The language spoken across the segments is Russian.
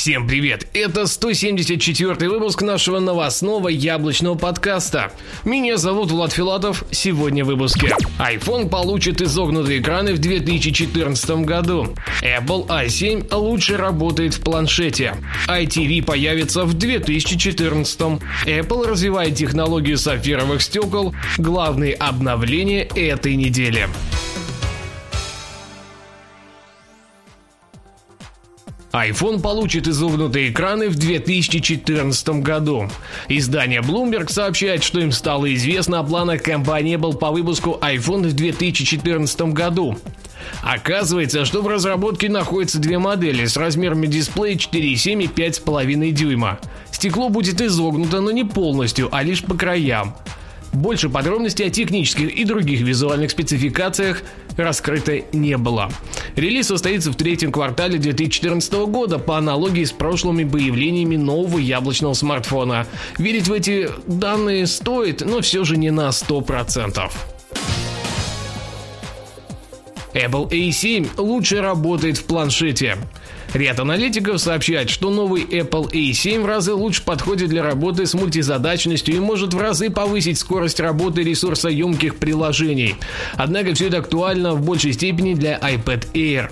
Всем привет! Это 174 выпуск нашего новостного яблочного подкаста. Меня зовут Влад Филатов. Сегодня в выпуске. iPhone получит изогнутые экраны в 2014 году. Apple i7 лучше работает в планшете. iTV появится в 2014. Apple развивает технологию сапфировых стекол. Главные обновления этой недели. iPhone получит изогнутые экраны в 2014 году. Издание Bloomberg сообщает, что им стало известно о планах компании Apple по выпуску iPhone в 2014 году. Оказывается, что в разработке находятся две модели с размерами дисплея 4,7 и 5,5 дюйма. Стекло будет изогнуто, но не полностью, а лишь по краям. Больше подробностей о технических и других визуальных спецификациях раскрыто не было. Релиз состоится в третьем квартале 2014 года по аналогии с прошлыми появлениями нового яблочного смартфона. Верить в эти данные стоит, но все же не на 100%. Apple A7 лучше работает в планшете. Ряд аналитиков сообщает, что новый Apple A7 в разы лучше подходит для работы с мультизадачностью и может в разы повысить скорость работы ресурсоемких приложений. Однако все это актуально в большей степени для iPad Air.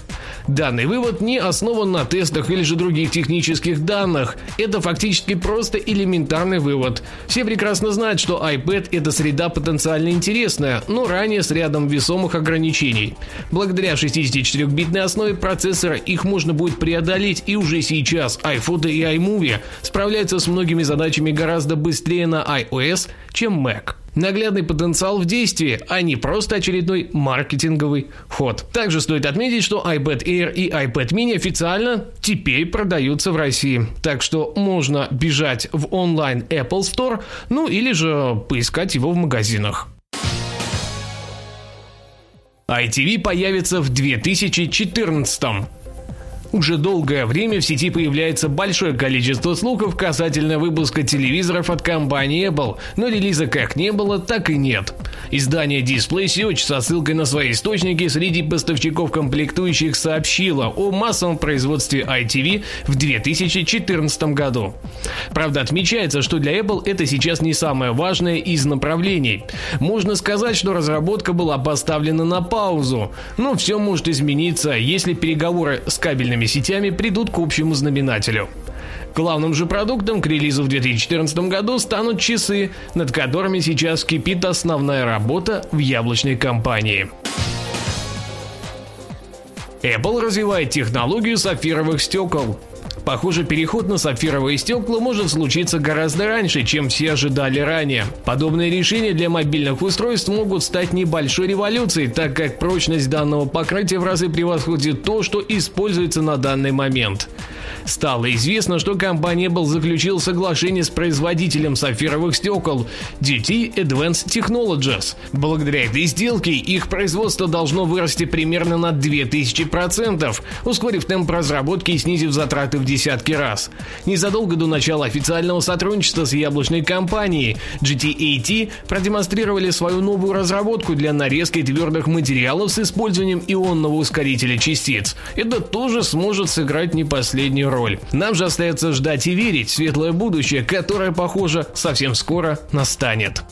Данный вывод не основан на тестах или же других технических данных. Это фактически просто элементарный вывод. Все прекрасно знают, что iPad это среда потенциально интересная, но ранее с рядом весомых ограничений. Благодаря 64-битной основе процессора их можно будет преодолеть и уже сейчас iPhoto и iMovie справляются с многими задачами гораздо быстрее на iOS, чем Mac. Наглядный потенциал в действии, а не просто очередной маркетинговый ход. Также стоит отметить, что iPad Air и iPad mini официально теперь продаются в России. Так что можно бежать в онлайн Apple Store, ну или же поискать его в магазинах. iTV появится в 2014 уже долгое время в сети появляется большое количество слухов касательно выпуска телевизоров от компании Apple, но релиза как не было, так и нет. Издание Display Search со ссылкой на свои источники среди поставщиков комплектующих сообщило о массовом производстве ITV в 2014 году. Правда, отмечается, что для Apple это сейчас не самое важное из направлений. Можно сказать, что разработка была поставлена на паузу, но все может измениться, если переговоры с кабельными сетями придут к общему знаменателю. Главным же продуктом к релизу в 2014 году станут часы, над которыми сейчас кипит основная работа в яблочной компании. Apple развивает технологию сапфировых стекол. Похоже, переход на сапфировые стекла может случиться гораздо раньше, чем все ожидали ранее. Подобные решения для мобильных устройств могут стать небольшой революцией, так как прочность данного покрытия в разы превосходит то, что используется на данный момент. Стало известно, что компания Apple заключила соглашение с производителем сапфировых стекол DT Advanced Technologies. Благодаря этой сделке их производство должно вырасти примерно на 2000%, ускорив темп разработки и снизив затраты в десятки раз. Незадолго до начала официального сотрудничества с яблочной компанией GTAT продемонстрировали свою новую разработку для нарезки твердых материалов с использованием ионного ускорителя частиц. Это тоже сможет сыграть не последнюю роль. Нам же остается ждать и верить в светлое будущее, которое, похоже, совсем скоро настанет.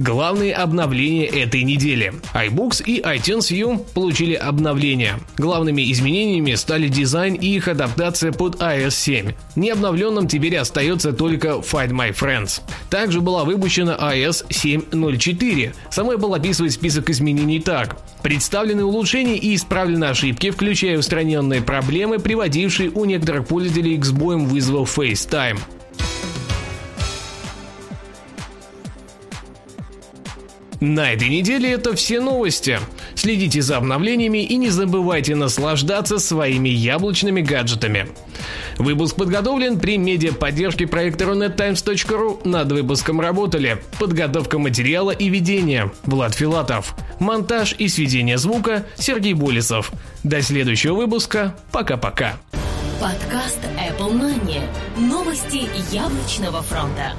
Главные обновления этой недели. iBooks и iTunes U получили обновления. Главными изменениями стали дизайн и их адаптация под iOS 7. Необновленным теперь остается только Find My Friends. Также была выпущена iOS 7.04. Самой Apple описывает список изменений так. Представлены улучшения и исправлены ошибки, включая устраненные проблемы, приводившие у некоторых пользователей к сбоям вызовов FaceTime. На этой неделе это все новости. Следите за обновлениями и не забывайте наслаждаться своими яблочными гаджетами. Выпуск подготовлен при медиаподдержке проекта runettimes.ru. Над выпуском работали подготовка материала и ведение Влад Филатов, монтаж и сведение звука Сергей Болесов. До следующего выпуска. Пока-пока. Подкаст Apple Money. Новости яблочного фронта.